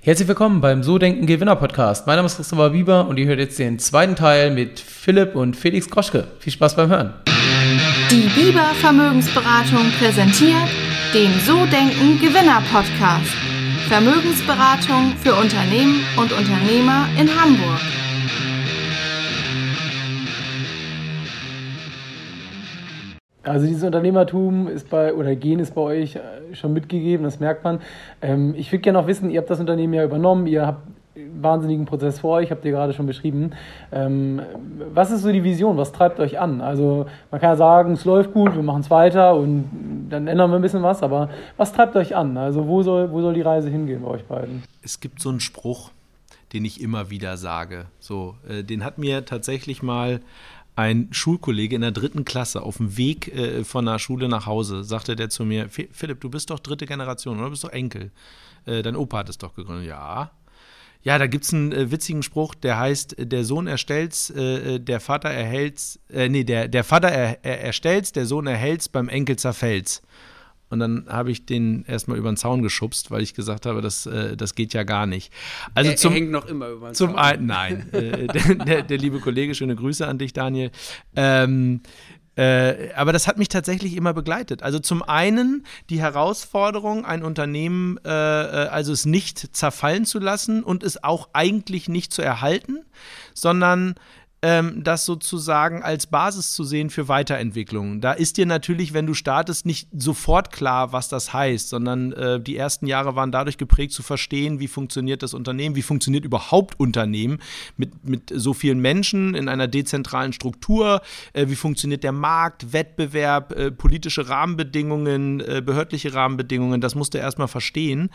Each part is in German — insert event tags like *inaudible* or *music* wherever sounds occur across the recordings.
Herzlich willkommen beim So Denken Gewinner Podcast. Mein Name ist Christopher Bieber und ihr hört jetzt den zweiten Teil mit Philipp und Felix Groschke. Viel Spaß beim Hören. Die Bieber Vermögensberatung präsentiert den So Denken Gewinner Podcast. Vermögensberatung für Unternehmen und Unternehmer in Hamburg. Also dieses Unternehmertum ist bei, oder Gen ist bei euch äh, schon mitgegeben, das merkt man. Ähm, ich würde gerne noch wissen, ihr habt das Unternehmen ja übernommen, ihr habt einen wahnsinnigen Prozess vor euch, habt ihr gerade schon beschrieben. Ähm, was ist so die Vision, was treibt euch an? Also man kann ja sagen, es läuft gut, wir machen es weiter und dann ändern wir ein bisschen was, aber was treibt euch an? Also wo soll, wo soll die Reise hingehen bei euch beiden? Es gibt so einen Spruch, den ich immer wieder sage. So, äh, den hat mir tatsächlich mal ein Schulkollege in der dritten Klasse auf dem Weg äh, von der Schule nach Hause, sagte der zu mir, Philipp, du bist doch dritte Generation, oder? Du bist doch Enkel. Äh, dein Opa hat es doch gegründet. Ja. Ja, da gibt es einen äh, witzigen Spruch, der heißt, der Sohn erstellt's, äh, äh, der Vater erhält's, äh, nee, der, der Vater er, er erstellt's, der Sohn erhält's, beim Enkel zerfällt's. Und dann habe ich den erstmal über den Zaun geschubst, weil ich gesagt habe, das, äh, das geht ja gar nicht. Also er, zum, er hängt noch immer über den zum Zaun. Einen, nein, *laughs* äh, der, der, der, liebe Kollege, schöne Grüße an dich, Daniel. Ähm, äh, aber das hat mich tatsächlich immer begleitet. Also zum einen die Herausforderung, ein Unternehmen, äh, äh also es nicht zerfallen zu lassen und es auch eigentlich nicht zu erhalten, sondern ähm, das sozusagen als Basis zu sehen für Weiterentwicklung. Da ist dir natürlich, wenn du startest, nicht sofort klar, was das heißt, sondern äh, die ersten Jahre waren dadurch geprägt zu verstehen, wie funktioniert das Unternehmen, wie funktioniert überhaupt Unternehmen mit, mit so vielen Menschen in einer dezentralen Struktur, äh, wie funktioniert der Markt, Wettbewerb, äh, politische Rahmenbedingungen, äh, behördliche Rahmenbedingungen, das musst du erstmal verstehen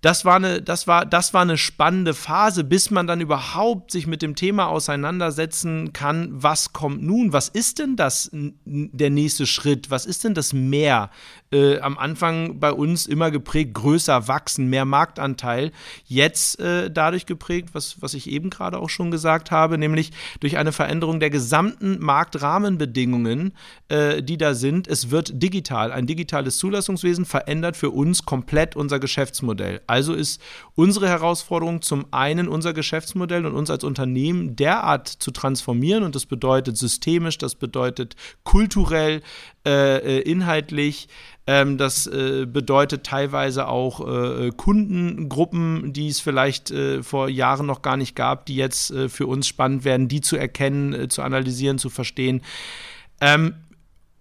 das war eine, das war, das war eine spannende Phase, bis man dann überhaupt sich mit dem Thema auseinandersetzen kann, was kommt nun? Was ist denn das der nächste Schritt? Was ist denn das Mehr? Äh, am Anfang bei uns immer geprägt, größer wachsen, mehr Marktanteil. Jetzt äh, dadurch geprägt, was, was ich eben gerade auch schon gesagt habe, nämlich durch eine Veränderung der gesamten Marktrahmenbedingungen, äh, die da sind. Es wird digital. Ein digitales Zulassungswesen verändert für uns komplett unser Geschäftsmodell. Also ist unsere Herausforderung zum einen unser Geschäftsmodell und uns als Unternehmen derart zu transformieren und das bedeutet systemisch, das bedeutet kulturell, äh, äh inhaltlich, ähm, das äh, bedeutet teilweise auch äh, Kundengruppen, die es vielleicht vor Jahren noch gar nicht gab, die jetzt für uns spannend werden, die zu erkennen, zu analysieren, zu verstehen.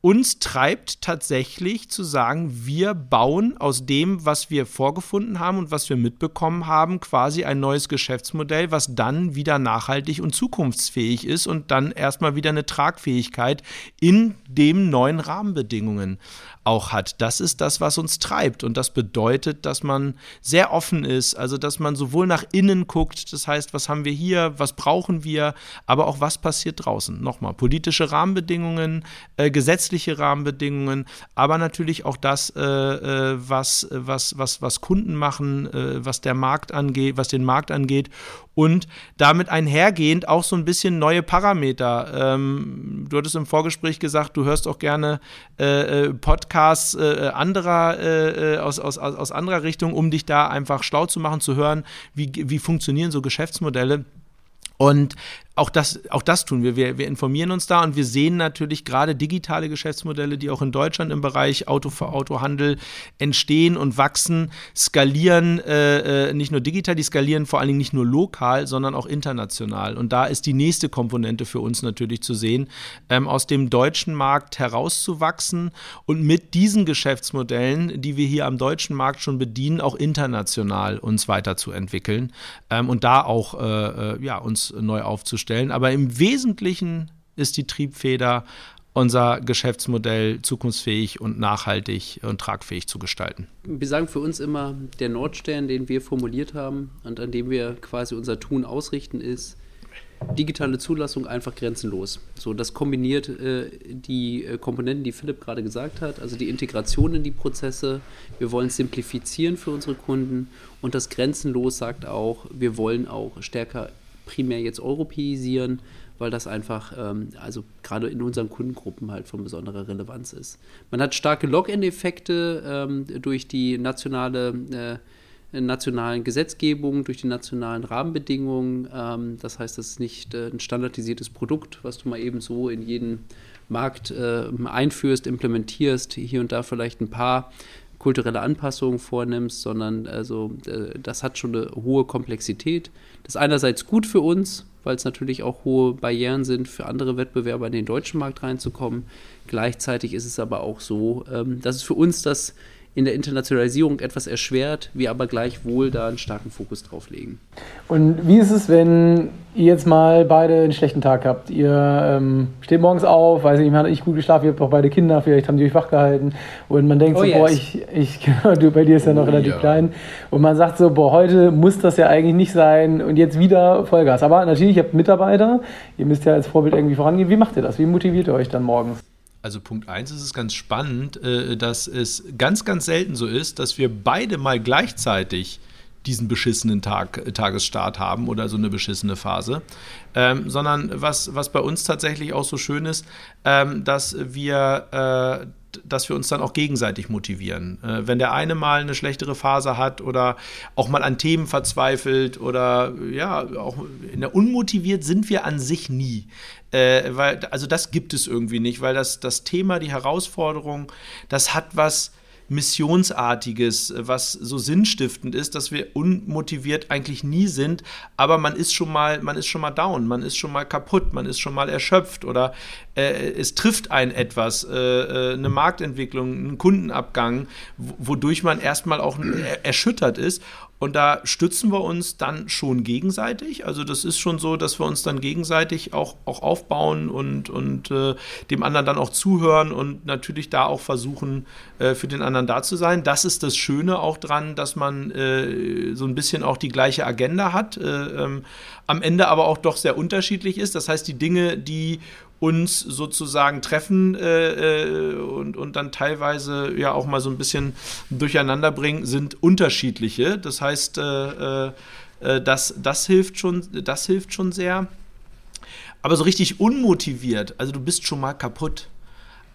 Uns treibt tatsächlich zu sagen, wir bauen aus dem, was wir vorgefunden haben und was wir mitbekommen haben, quasi ein neues Geschäftsmodell, was dann wieder nachhaltig und zukunftsfähig ist und dann erstmal wieder eine Tragfähigkeit in dem neuen Rahmenbedingungen auch hat. Das ist das, was uns treibt. Und das bedeutet, dass man sehr offen ist, also dass man sowohl nach innen guckt, das heißt, was haben wir hier, was brauchen wir, aber auch was passiert draußen. Nochmal, politische Rahmenbedingungen, äh, gesetzliche Rahmenbedingungen, aber natürlich auch das, äh, äh was, was, was, was Kunden machen, äh, was der Markt angeht, was den Markt angeht und damit einhergehend auch so ein bisschen neue Parameter. Ähm, du hattest im Vorgespräch gesagt, du hörst auch gerne äh, Podcasts äh, anderer, äh, aus, aus, aus anderer Richtung, um dich da einfach schlau zu machen, zu hören, wie, wie funktionieren so Geschäftsmodelle. Und auch das, auch das tun wir. wir. Wir informieren uns da und wir sehen natürlich gerade digitale Geschäftsmodelle, die auch in Deutschland im Bereich Auto für Autohandel entstehen und wachsen, skalieren äh, äh, nicht nur digital, die skalieren vor allen Dingen nicht nur lokal, sondern auch international. Und da ist die nächste Komponente für uns natürlich zu sehen, ähm, aus dem deutschen Markt herauszuwachsen und mit diesen Geschäftsmodellen, die wir hier am deutschen Markt schon bedienen, auch international uns weiterzuentwickeln ähm, und da auch äh, äh ja, uns neu aufzustellen stellen. Aber im Wesentlichen ist die Triebfeder unser Geschäftsmodell zukunftsfähig und nachhaltig und tragfähig zu gestalten. Wir sagen für uns immer, der Nordstern, den wir formuliert haben und an dem wir quasi unser Tun ausrichten, ist digitale Zulassung einfach grenzenlos. So, das kombiniert äh, die äh, Komponenten, die Philipp gerade gesagt hat, also die Integration in die Prozesse. Wir wollen simplifizieren für unsere Kunden und das grenzenlos sagt auch, wir wollen auch stärker primär jetzt europäisieren, weil das einfach, ähm, also gerade in unseren Kundengruppen halt von besonderer Relevanz ist. Man hat starke Login-Effekte ähm, durch die nationale nationalen Gesetzgebung, durch die nationalen Rahmenbedingungen. Ähm, das heißt, das ist nicht äh, ein standardisiertes Produkt, was du mal eben so in jeden Markt äh, einführst, implementierst, hier und da vielleicht ein paar kulturelle Anpassungen vornimmst, sondern also äh, das hat schon eine hohe Komplexität. Das ist einerseits gut für uns, weil es natürlich auch hohe Barrieren sind für andere Wettbewerber in den deutschen Markt reinzukommen. Gleichzeitig ist es aber auch so, ähm, dass es für uns das in der Internationalisierung etwas erschwert, wir aber gleichwohl da einen starken Fokus drauf legen. Und wie ist es, wenn ihr jetzt mal beide einen schlechten Tag habt? Ihr ähm, steht morgens auf, weiß nicht, man hat nicht gut geschlafen, ihr habt auch beide Kinder, vielleicht haben die euch wach gehalten und man denkt oh so, yes. boah, ich, ich *laughs* genau, du, bei dir ist ja noch relativ ja. klein und man sagt so, boah, heute muss das ja eigentlich nicht sein und jetzt wieder Vollgas. Aber natürlich, ihr habt Mitarbeiter, ihr müsst ja als Vorbild irgendwie vorangehen. Wie macht ihr das? Wie motiviert ihr euch dann morgens? Also Punkt 1 ist es ganz spannend, äh, dass es ganz, ganz selten so ist, dass wir beide mal gleichzeitig diesen beschissenen Tag, äh, Tagesstart haben oder so eine beschissene Phase, ähm, sondern was, was bei uns tatsächlich auch so schön ist, ähm, dass wir äh, dass wir uns dann auch gegenseitig motivieren. Äh, wenn der eine mal eine schlechtere Phase hat oder auch mal an Themen verzweifelt oder ja, auch unmotiviert sind wir an sich nie. Äh, weil, also das gibt es irgendwie nicht, weil das, das Thema, die Herausforderung, das hat was Missionsartiges, was so sinnstiftend ist, dass wir unmotiviert eigentlich nie sind, aber man ist schon mal, man ist schon mal down, man ist schon mal kaputt, man ist schon mal erschöpft oder äh, es trifft einen etwas, äh, äh eine Marktentwicklung, einen Kundenabgang, wodurch man erstmal auch erschüttert ist und da stützen wir uns dann schon gegenseitig. Also das ist schon so, dass wir uns dann gegenseitig auch, auch aufbauen und, und äh, dem anderen dann auch zuhören und natürlich da auch versuchen, äh, für den anderen da zu sein. Das ist das Schöne auch dran, dass man äh, so ein bisschen auch die gleiche Agenda hat, äh, ähm, am Ende aber auch doch sehr unterschiedlich ist. Das heißt, die Dinge, die uns sozusagen treffen äh, äh, und, und dann teilweise ja auch mal so ein bisschen durcheinander bringen, sind unterschiedliche. Das heißt, äh, äh, äh, das, das, hilft schon, das hilft schon sehr. Aber so richtig unmotiviert, also du bist schon mal kaputt.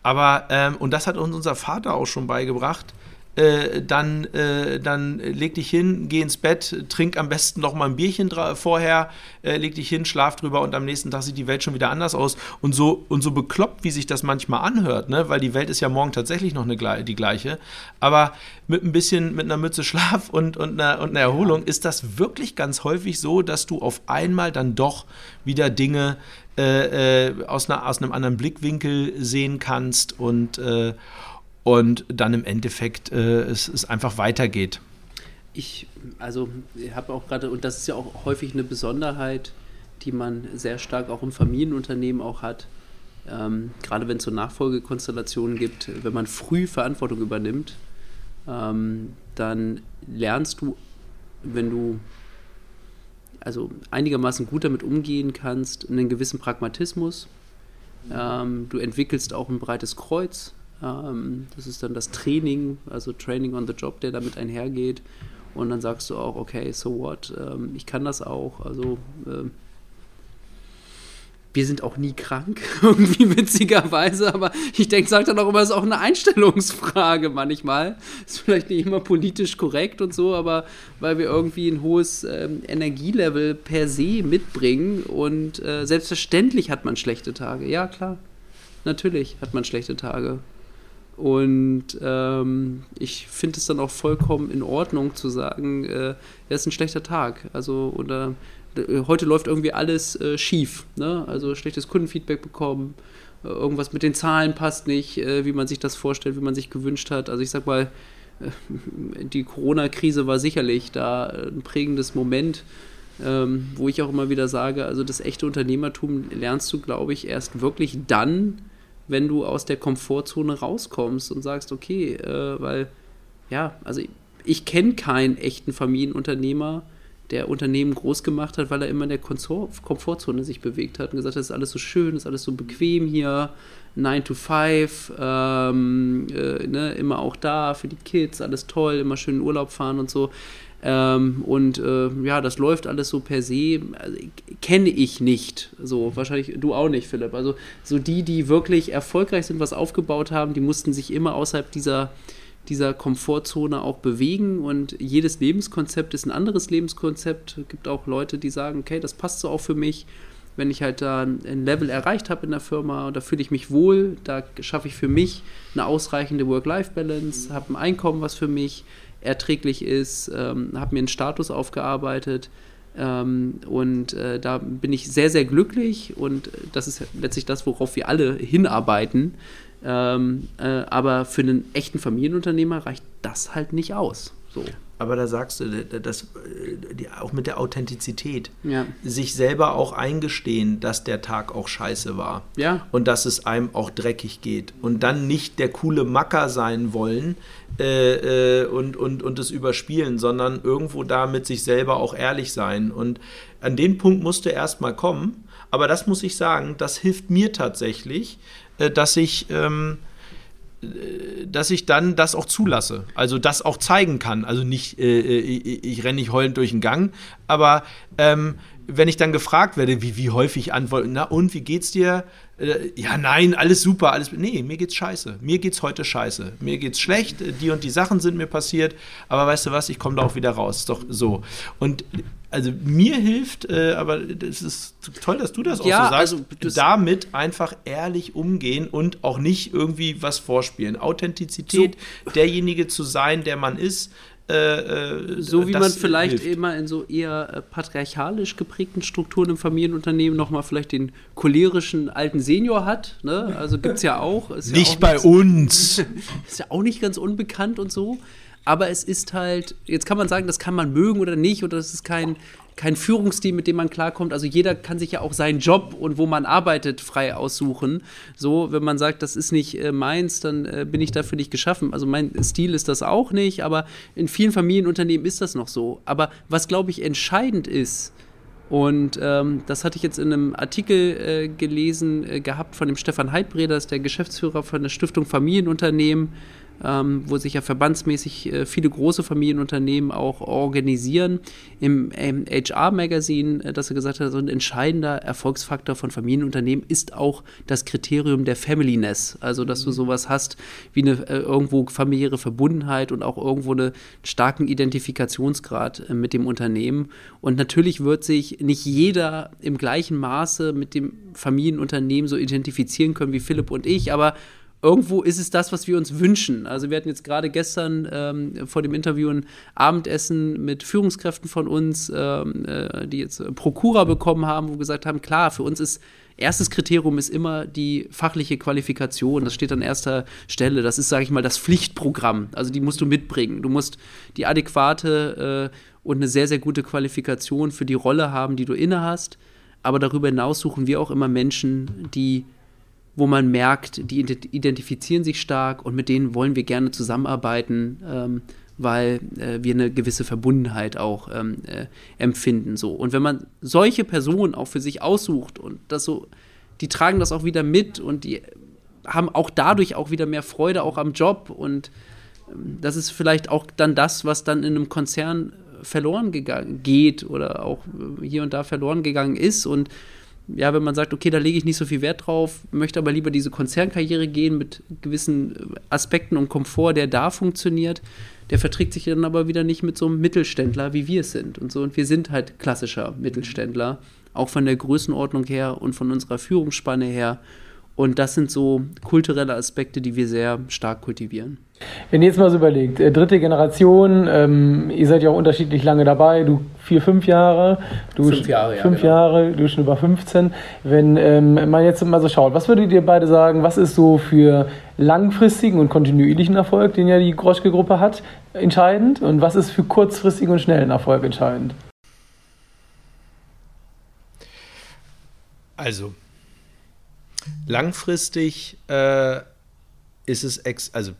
Aber, ähm, und das hat uns unser Vater auch schon beigebracht, äh, dann, äh, dann leg dich hin, geh ins Bett, trink am besten noch mal ein Bierchen vorher, äh, leg dich hin, schlaf drüber und am nächsten Tag sieht die Welt schon wieder anders aus. Und so, und so bekloppt, wie sich das manchmal anhört, ne? weil die Welt ist ja morgen tatsächlich noch eine, die gleiche. Aber mit ein bisschen, mit einer Mütze Schlaf und, und, einer, und einer Erholung ist das wirklich ganz häufig so, dass du auf einmal dann doch wieder Dinge äh, äh, aus, einer, aus einem anderen Blickwinkel sehen kannst und äh, und dann im Endeffekt äh, es, es einfach weitergeht. Ich, also, habe auch gerade, und das ist ja auch häufig eine Besonderheit, die man sehr stark auch im Familienunternehmen auch hat. Ähm, gerade wenn es so Nachfolgekonstellationen gibt, wenn man früh Verantwortung übernimmt, ähm, dann lernst du, wenn du also einigermaßen gut damit umgehen kannst, einen gewissen Pragmatismus. Ähm, du entwickelst auch ein breites Kreuz, das ist dann das Training, also Training on the Job, der damit einhergeht. Und dann sagst du auch, okay, so what, ähm, ich kann das auch. Also ähm, wir sind auch nie krank, *laughs* irgendwie witzigerweise, aber ich denke, sagt dann auch immer, es ist auch eine Einstellungsfrage manchmal. Ist vielleicht nicht immer politisch korrekt und so, aber weil wir irgendwie ein hohes ähm, Energielevel per se mitbringen und äh, selbstverständlich hat man schlechte Tage. Ja, klar. Natürlich hat man schlechte Tage. Und ähm, ich finde es dann auch vollkommen in Ordnung zu sagen, äh, es ist ein schlechter Tag. Also, oder äh, heute läuft irgendwie alles äh, schief. Ne? Also schlechtes Kundenfeedback bekommen, äh, irgendwas mit den Zahlen passt nicht, äh, wie man sich das vorstellt, wie man sich gewünscht hat. Also ich sag mal, äh, die Corona-Krise war sicherlich da ein prägendes Moment. Ähm, wo ich auch immer wieder sage, also das echte Unternehmertum lernst du, glaube ich, erst wirklich dann, wenn du aus der Komfortzone rauskommst und sagst, okay, äh, weil, ja, also ich, ich kenne keinen echten Familienunternehmer, der Unternehmen groß gemacht hat, weil er immer in der Komfortzone sich bewegt hat und gesagt hat, das ist alles so schön, das ist alles so bequem hier, 9 to 5, ähm, äh, ne, immer auch da für die Kids, alles toll, immer schön in Urlaub fahren und so. Ähm, und äh, ja, das läuft alles so per se, also, kenne ich nicht. So, wahrscheinlich du auch nicht, Philipp. Also so die, die wirklich erfolgreich sind, was aufgebaut haben, die mussten sich immer außerhalb dieser dieser Komfortzone auch bewegen und jedes Lebenskonzept ist ein anderes Lebenskonzept. Es gibt auch Leute, die sagen, okay, das passt so auch für mich. Wenn ich halt da ein Level erreicht habe in der Firma, da fühle ich mich wohl, da schaffe ich für mich eine ausreichende Work-Life-Balance, habe ein Einkommen, was für mich erträglich ist, ähm, habe mir einen Status aufgearbeitet, ähm, und äh, da bin ich sehr, sehr glücklich und das ist letztlich das, worauf wir alle hinarbeiten. Ähm, äh, aber für einen echten Familienunternehmer reicht das halt nicht aus. So. Aber da sagst du, dass, äh, die, auch mit der Authentizität, ja. sich selber auch eingestehen, dass der Tag auch scheiße war. Ja. Und dass es einem auch dreckig geht. Und dann nicht der coole Macker sein wollen äh, äh, und, und, und es überspielen, sondern irgendwo da mit sich selber auch ehrlich sein. Und an den Punkt musste erstmal kommen. Aber das muss ich sagen, das hilft mir tatsächlich, äh, dass ich. Ähm, dass ich dann das auch zulasse, also das auch zeigen kann. Also nicht, äh, äh ich, ich renne nicht heulend durch den Gang, aber ähm, wenn ich dann gefragt werde, wie, wie häufig antworten, na und, wie geht's dir? Äh, ja, nein, alles super, alles. Nee, mir geht's scheiße. Mir geht's heute scheiße. Mir geht's schlecht, die und die Sachen sind mir passiert, aber weißt du was, ich komme da auch wieder raus. Ist doch so. Und also mir hilft, äh, aber es ist toll, dass du das auch ja, so sagst, also, damit einfach ehrlich umgehen und auch nicht irgendwie was vorspielen. Authentizität, so. derjenige zu sein, der man ist, äh, äh, so wie man vielleicht hilft. immer in so eher äh, patriarchalisch geprägten Strukturen im Familienunternehmen nochmal vielleicht den cholerischen alten Senior hat. Ne? Also gibt es ja auch. Nicht ja auch bei nichts, uns. *laughs* ist ja auch nicht ganz unbekannt und so. Aber es ist halt, jetzt kann man sagen, das kann man mögen oder nicht, oder das ist kein, kein Führungsstil, mit dem man klarkommt. Also jeder kann sich ja auch seinen Job und wo man arbeitet frei aussuchen. So, wenn man sagt, das ist nicht äh, meins, dann äh, bin ich dafür nicht geschaffen. Also mein Stil ist das auch nicht, aber in vielen Familienunternehmen ist das noch so. Aber was, glaube ich, entscheidend ist, und ähm, das hatte ich jetzt in einem Artikel äh, gelesen äh, gehabt von dem Stefan Heidbreder, der Geschäftsführer von der Stiftung Familienunternehmen ähm, wo sich ja verbandsmäßig äh, viele große Familienunternehmen auch organisieren. Im, im HR-Magazin, äh, dass er gesagt hat, so ein entscheidender Erfolgsfaktor von Familienunternehmen ist auch das Kriterium der Familyness. Also, dass du mhm. sowas hast wie eine äh, irgendwo familiäre Verbundenheit und auch irgendwo einen starken Identifikationsgrad äh, mit dem Unternehmen. Und natürlich wird sich nicht jeder im gleichen Maße mit dem Familienunternehmen so identifizieren können wie Philipp und ich, aber irgendwo ist es das, was wir uns wünschen. Also wir hatten jetzt gerade gestern ähm, vor dem Interview ein Abendessen mit Führungskräften von uns, ähm, äh, die jetzt Prokura bekommen haben, wo wir gesagt haben, klar, für uns ist erstes Kriterium ist immer die fachliche Qualifikation. Das steht an erster Stelle. Das ist, sage ich mal, das Pflichtprogramm. Also die musst du mitbringen. Du musst die adäquate äh, und eine sehr, sehr gute Qualifikation für die Rolle haben, die du inne hast. Aber darüber hinaus suchen wir auch immer Menschen, die wo man merkt, die identifizieren sich stark und mit denen wollen wir gerne zusammenarbeiten, ähm, weil äh, wir eine gewisse Verbundenheit auch ähm, äh, empfinden. So. Und wenn man solche Personen auch für sich aussucht und das so, die tragen das auch wieder mit und die haben auch dadurch auch wieder mehr Freude auch am Job und ähm, das ist vielleicht auch dann das, was dann in einem Konzern verloren gegangen geht oder auch äh, hier und da verloren gegangen ist und ja, wenn man sagt, okay, da lege ich nicht so viel Wert drauf, möchte aber lieber diese Konzernkarriere gehen mit gewissen Aspekten und Komfort, der da funktioniert, der verträgt sich dann aber wieder nicht mit so einem Mittelständler, wie wir es sind und so. Und wir sind halt klassischer Mittelständler, auch von der Größenordnung her und von unserer Führungsspanne her. Und das sind so kulturelle Aspekte, die wir sehr stark kultivieren. Wenn ihr jetzt mal so überlegt, äh, dritte Generation, ähm, ihr seid ja auch unterschiedlich lange dabei, du vier, fünf Jahre, du fünf Jahre, ja, fünf genau. Jahre du schon über 15. Wenn ähm, man jetzt mal so schaut, was würdet ihr beide sagen, was ist so für langfristigen und kontinuierlichen Erfolg, den ja die Groschke-Gruppe hat, entscheidend und was ist für kurzfristigen und schnellen Erfolg entscheidend? Also, Langfristig äh, ist es, ex also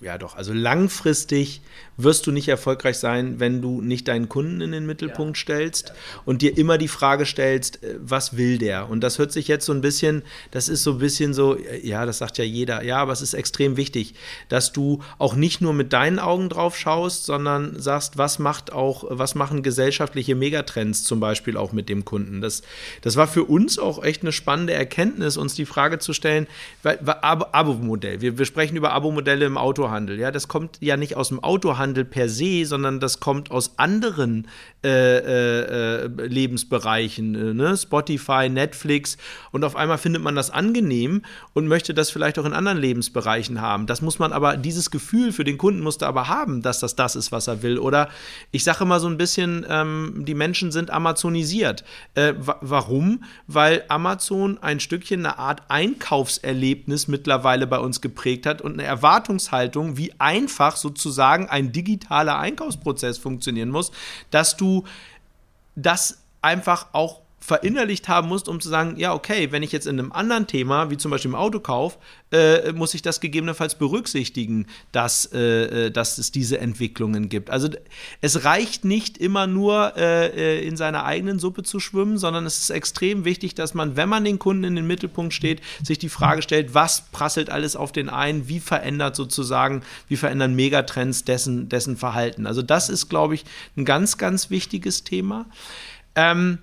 ja doch, also langfristig wirst du nicht erfolgreich sein, wenn du nicht deinen Kunden in den Mittelpunkt ja. stellst und dir immer die Frage stellst, äh, was will der? Und das hört sich jetzt so ein bisschen, das ist so ein bisschen so, äh, ja, das sagt ja jeder, ja, aber es ist extrem wichtig, dass du auch nicht nur mit deinen Augen drauf schaust, sondern sagst, was macht auch, was machen gesellschaftliche Megatrends zum Beispiel auch mit dem Kunden. Das, das war für uns auch echt eine spannende Erkenntnis, uns die Frage zu stellen, weil, Abo-Modell, wir, wir sprechen über Abo-Modelle im Autohandel, ja, das kommt ja nicht aus dem Autohandel per se, sondern das kommt aus anderen äh, äh, äh Lebensbereichen, äh, ne? Spotify, Netflix und auf einmal findet man das angenehm und möchte das vielleicht auch in anderen Lebensbereichen haben. Das muss man aber, dieses Gefühl für den Kunden musste aber haben, dass das das ist, was er will. Oder ich sage immer so ein bisschen, ähm, die Menschen sind amazonisiert. Äh, warum? Weil Amazon ein Stückchen eine Art Einkaufserlebnis mittlerweile bei uns geprägt hat und eine Erwartungshaltung, wie einfach sozusagen ein digitaler Einkaufsprozess funktionieren muss, dass du das einfach auch verinnerlicht haben musst, um zu sagen, ja, okay, wenn ich jetzt in einem anderen Thema, wie zum Beispiel im Autokauf, äh, muss ich das gegebenenfalls berücksichtigen, dass, äh, äh, dass es diese Entwicklungen gibt. Also es reicht nicht immer nur äh, äh, in seiner eigenen Suppe zu schwimmen, sondern es ist extrem wichtig, dass man, wenn man den Kunden in den Mittelpunkt steht, sich die Frage stellt, was prasselt alles auf den ein, wie verändert sozusagen, wie verändern Megatrends dessen, dessen Verhalten. Also das ist, glaube ich, ein ganz, ganz wichtiges Thema. Ähm,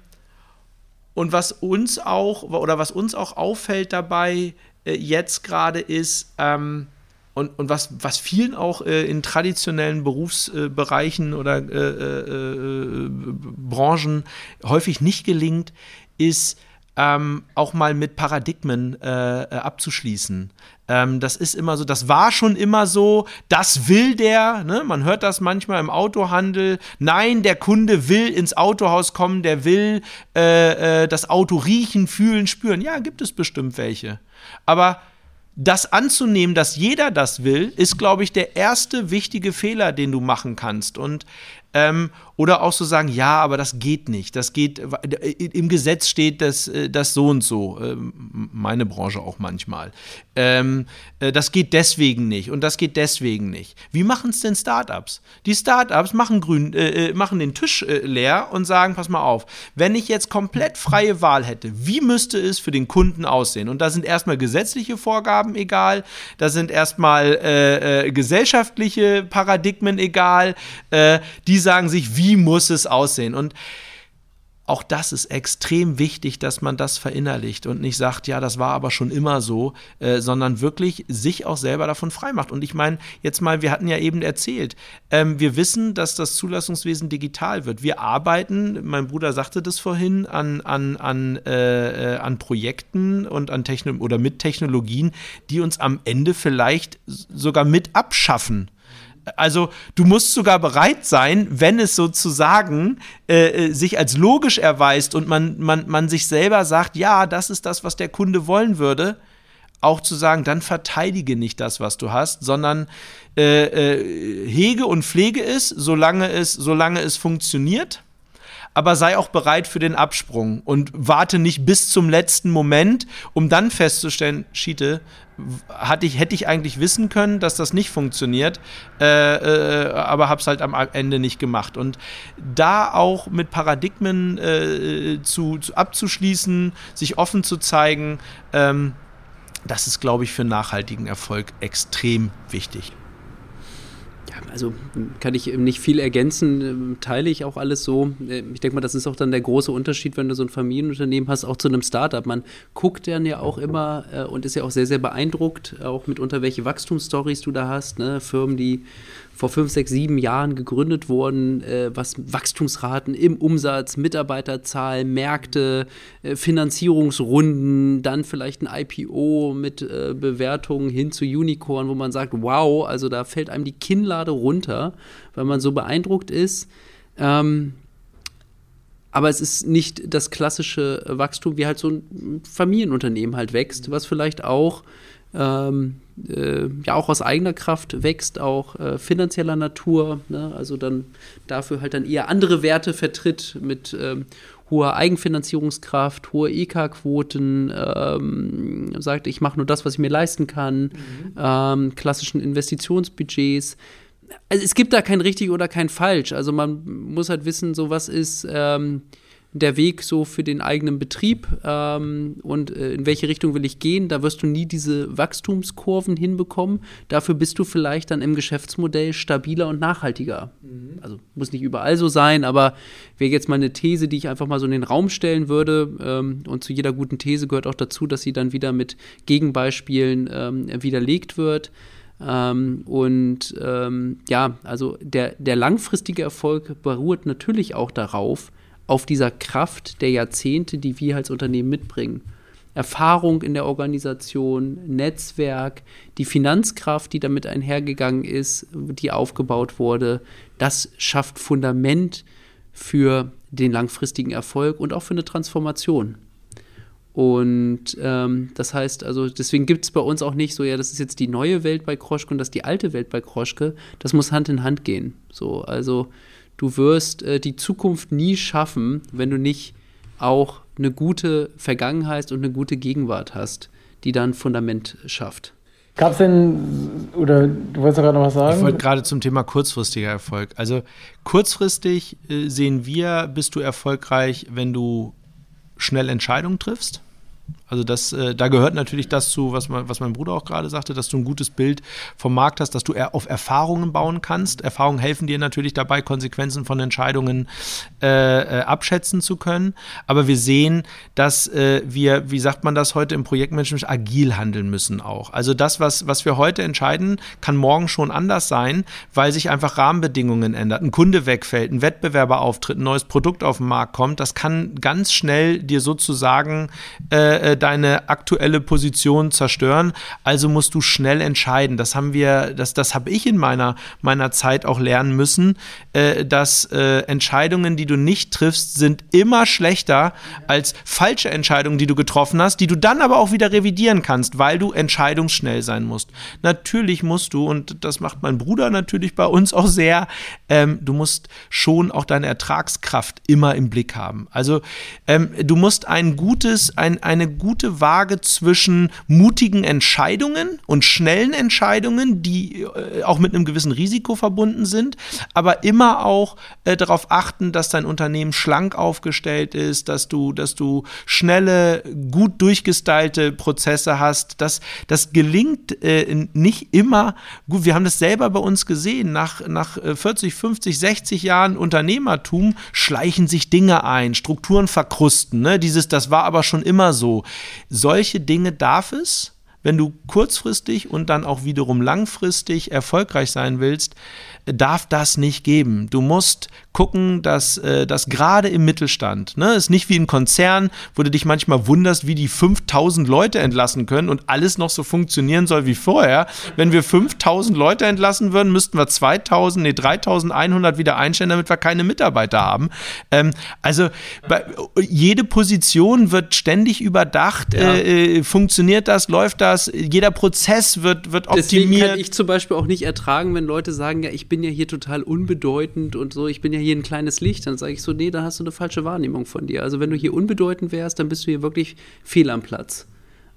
und was uns auch, oder was uns auch auffällt dabei äh, jetzt gerade ist, ähm, und, und was, was vielen auch äh, in traditionellen Berufsbereichen äh, oder äh, äh, Branchen häufig nicht gelingt, ist ähm, auch mal mit Paradigmen äh, abzuschließen. Ähm, das ist immer so, das war schon immer so, das will der, ne? man hört das manchmal im Autohandel. Nein, der Kunde will ins Autohaus kommen, der will äh, äh, das Auto riechen, fühlen, spüren. Ja, gibt es bestimmt welche. Aber das anzunehmen, dass jeder das will, ist, glaube ich, der erste wichtige Fehler, den du machen kannst. Und ähm, oder auch so sagen, ja, aber das geht nicht. Das geht, äh, im Gesetz steht das, äh, das so und so. Ähm, meine Branche auch manchmal. Ähm, äh, das geht deswegen nicht und das geht deswegen nicht. Wie machen es denn Startups? Die Startups machen, grün, äh, machen den Tisch äh, leer und sagen, pass mal auf, wenn ich jetzt komplett freie Wahl hätte, wie müsste es für den Kunden aussehen? Und da sind erstmal gesetzliche Vorgaben egal, da sind erstmal äh, gesellschaftliche Paradigmen egal, die sagen sich, wie muss es aussehen? Und auch das ist extrem wichtig, dass man das verinnerlicht und nicht sagt, ja, das war aber schon immer so, äh, sondern wirklich sich auch selber davon freimacht. Und ich meine, jetzt mal, wir hatten ja eben erzählt, ähm, wir wissen, dass das Zulassungswesen digital wird. Wir arbeiten, mein Bruder sagte das vorhin, an, an, an, äh, äh an Projekten und an Techno oder mit Technologien, die uns am Ende vielleicht sogar mit abschaffen also du musst sogar bereit sein, wenn es sozusagen äh, äh, sich als logisch erweist und man, man, man sich selber sagt, ja, das ist das, was der Kunde wollen würde, auch zu sagen, dann verteidige nicht das, was du hast, sondern äh, äh, hege und pflege es, solange es, solange es funktioniert aber sei auch bereit für den Absprung und warte nicht bis zum letzten Moment, um dann festzustellen, Schiete, hatte ich, hätte ich eigentlich wissen können, dass das nicht funktioniert, äh, äh, aber habe es halt am Ende nicht gemacht. Und da auch mit Paradigmen äh, zu, zu, abzuschließen, sich offen zu zeigen, ähm, das ist, glaube ich, für nachhaltigen Erfolg extrem wichtig also kann ich nicht viel ergänzen, ähm, teile ich auch alles so. Äh, ich denke mal, das ist auch dann der große Unterschied, wenn du so ein Familienunternehmen hast, auch zu einem Startup. Man guckt dann ja auch immer äh, und ist ja auch sehr, sehr beeindruckt, auch mitunter, welche Wachstumsstories du da hast. Ne? Firmen, die vor fünf, sechs, sieben Jahren gegründet wurden, äh, was Wachstumsraten im Umsatz, Mitarbeiterzahl, Märkte, äh, Finanzierungsrunden, dann vielleicht ein IPO mit äh, Bewertungen hin zu Unicorn, wo man sagt, wow, also da fällt einem die Kinnlade runter, weil man so beeindruckt ist. Ähm, aber es ist nicht das klassische Wachstum, wie halt so ein Familienunternehmen halt wächst, was vielleicht auch ähm, äh, ja auch aus eigener Kraft wächst, auch äh, finanzieller Natur, ne? also dann dafür halt dann eher andere Werte vertritt mit ähm, hoher Eigenfinanzierungskraft, hohe EK-Quoten, ähm, sagt, ich mache nur das, was ich mir leisten kann, mhm. ähm, klassischen Investitionsbudgets. also es gibt da kein richtig oder kein falsch. Also man muss halt wissen, so was ist ähm, der Weg so für den eigenen Betrieb ähm, und äh, in welche Richtung will ich gehen. Da wirst du nie diese Wachstumskurven hinbekommen. Dafür bist du vielleicht dann im Geschäftsmodell stabiler und nachhaltiger. Mhm. Also muss nicht überall so sein, aber wäre jetzt mal eine These, die ich einfach mal so in den Raum stellen würde. Ähm, und zu jeder guten These gehört auch dazu, dass sie dann wieder mit Gegenbeispielen ähm, widerlegt wird. Ähm, und ähm, ja, also der, der langfristige Erfolg beruht natürlich auch darauf, auf dieser Kraft der Jahrzehnte, die wir als Unternehmen mitbringen. Erfahrung in der Organisation, Netzwerk, die Finanzkraft, die damit einhergegangen ist, die aufgebaut wurde, das schafft Fundament für den langfristigen Erfolg und auch für eine Transformation. Und ähm, das heißt, also deswegen gibt es bei uns auch nicht so, ja, das ist jetzt die neue Welt bei Kroschke und das ist die alte Welt bei Kroschke. Das muss Hand in Hand gehen. So, also du wirst äh, die Zukunft nie schaffen, wenn du nicht auch eine gute Vergangenheit und eine gute Gegenwart hast, die dann Fundament schafft. Gab es denn, oder du wolltest gerade noch was sagen? Ich wollte gerade zum Thema kurzfristiger Erfolg. Also kurzfristig äh, sehen wir, bist du erfolgreich, wenn du schnell Entscheidungen triffst. Also das, äh, da gehört natürlich das zu, was, man, was mein Bruder auch gerade sagte, dass du ein gutes Bild vom Markt hast, dass du eher auf Erfahrungen bauen kannst. Erfahrungen helfen dir natürlich dabei, Konsequenzen von Entscheidungen äh, äh, abschätzen zu können. Aber wir sehen, dass äh, wir, wie sagt man das heute im Projektmanagement, agil handeln müssen auch. Also das, was, was wir heute entscheiden, kann morgen schon anders sein, weil sich einfach Rahmenbedingungen ändern. Ein Kunde wegfällt, ein Wettbewerber auftritt, ein neues Produkt auf den Markt kommt. Das kann ganz schnell dir sozusagen deine aktuelle Position zerstören. Also musst du schnell entscheiden. Das haben wir, das, das habe ich in meiner, meiner Zeit auch lernen müssen, äh, dass äh, Entscheidungen, die du nicht triffst, sind immer schlechter als falsche Entscheidungen, die du getroffen hast, die du dann aber auch wieder revidieren kannst, weil du entscheidungsschnell sein musst. Natürlich musst du, und das macht mein Bruder natürlich bei uns auch sehr, ähm, du musst schon auch deine Ertragskraft immer im Blick haben. Also ähm, du musst ein gutes, ein, eine gute gute Waage zwischen mutigen Entscheidungen und schnellen Entscheidungen, die äh, auch mit einem gewissen Risiko verbunden sind, aber immer auch äh, darauf achten, dass dein Unternehmen schlank aufgestellt ist, dass du, dass du schnelle, gut durchgestylte Prozesse hast. Das, das gelingt äh, nicht immer gut. Wir haben das selber bei uns gesehen. Nach, nach 40, 50, 60 Jahren Unternehmertum schleichen sich Dinge ein, Strukturen verkrusten. Ne? Dieses, das war aber schon immer so. Solche Dinge darf es, wenn du kurzfristig und dann auch wiederum langfristig erfolgreich sein willst, darf das nicht geben. Du musst gucken, dass äh, das gerade im Mittelstand, ne, ist nicht wie ein Konzern, wo du dich manchmal wunderst, wie die 5000 Leute entlassen können und alles noch so funktionieren soll wie vorher. Wenn wir 5000 Leute entlassen würden, müssten wir 2000, nee, 3100 wieder einstellen, damit wir keine Mitarbeiter haben. Ähm, also bei, jede Position wird ständig überdacht. Ja. Äh, äh funktioniert das? Läuft das? Jeder Prozess wird, wird optimiert. Deswegen kann ich zum Beispiel auch nicht ertragen, wenn Leute sagen, ja, ich bin ja hier total unbedeutend und so, ich bin ja hier ein kleines Licht, dann sage ich so, nee, da hast du eine falsche Wahrnehmung von dir. Also wenn du hier unbedeutend wärst, dann bist du hier wirklich fehl am Platz.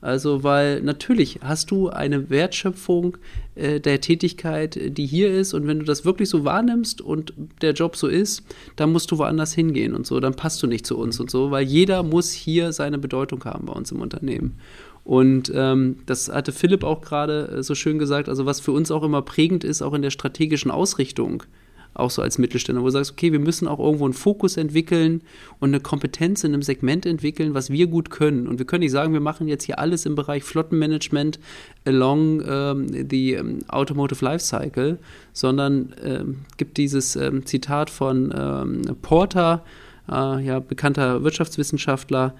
Also, weil natürlich hast du eine Wertschöpfung äh, der Tätigkeit, die hier ist, und wenn du das wirklich so wahrnimmst und der Job so ist, dann musst du woanders hingehen und so, dann passt du nicht zu uns und so, weil jeder muss hier seine Bedeutung haben bei uns im Unternehmen. Und ähm, das hatte Philipp auch gerade äh, so schön gesagt, also was für uns auch immer prägend ist, auch in der strategischen Ausrichtung auch so als Mittelständler, wo du sagst, okay, wir müssen auch irgendwo einen Fokus entwickeln und eine Kompetenz in einem Segment entwickeln, was wir gut können. Und wir können nicht sagen, wir machen jetzt hier alles im Bereich Flottenmanagement along ähm, the um, Automotive Lifecycle, sondern ähm, gibt dieses ähm, Zitat von ähm, Porter, äh, ja, bekannter Wirtschaftswissenschaftler,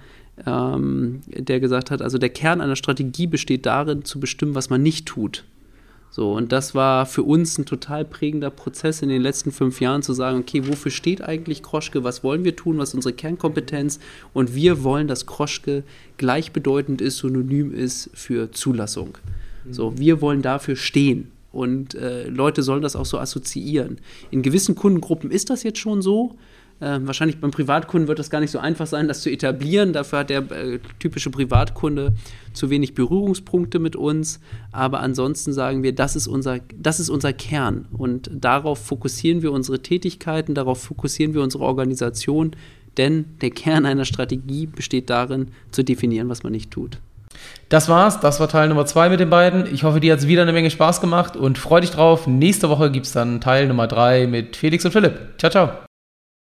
ähm, der gesagt hat, also der Kern einer Strategie besteht darin, zu bestimmen, was man nicht tut. So, und das war für uns ein total prägender Prozess in den letzten fünf Jahren, zu sagen, okay, wofür steht eigentlich Kroschke, was wollen wir tun, was ist unsere Kernkompetenz? Und wir wollen, dass Kroschke gleichbedeutend ist, synonym ist für Zulassung. So, wir wollen dafür stehen. Und äh, Leute sollen das auch so assoziieren. In gewissen Kundengruppen ist das jetzt schon so, Äh, wahrscheinlich beim Privatkunden wird das gar nicht so einfach sein, das zu etablieren. Dafür hat der äh, typische Privatkunde zu wenig Berührungspunkte mit uns. Aber ansonsten sagen wir, das ist unser, das ist unser Kern. Und darauf fokussieren wir unsere Tätigkeiten, darauf fokussieren wir unsere Organisation. Denn der Kern einer Strategie besteht darin, zu definieren, was man nicht tut. Das war's. Das war Teil Nummer zwei mit den beiden. Ich hoffe, dir hat es wieder eine Menge Spaß gemacht und freu dich drauf. Nächste Woche gibt es dann Teil Nummer drei mit Felix und Philipp. Ciao, ciao.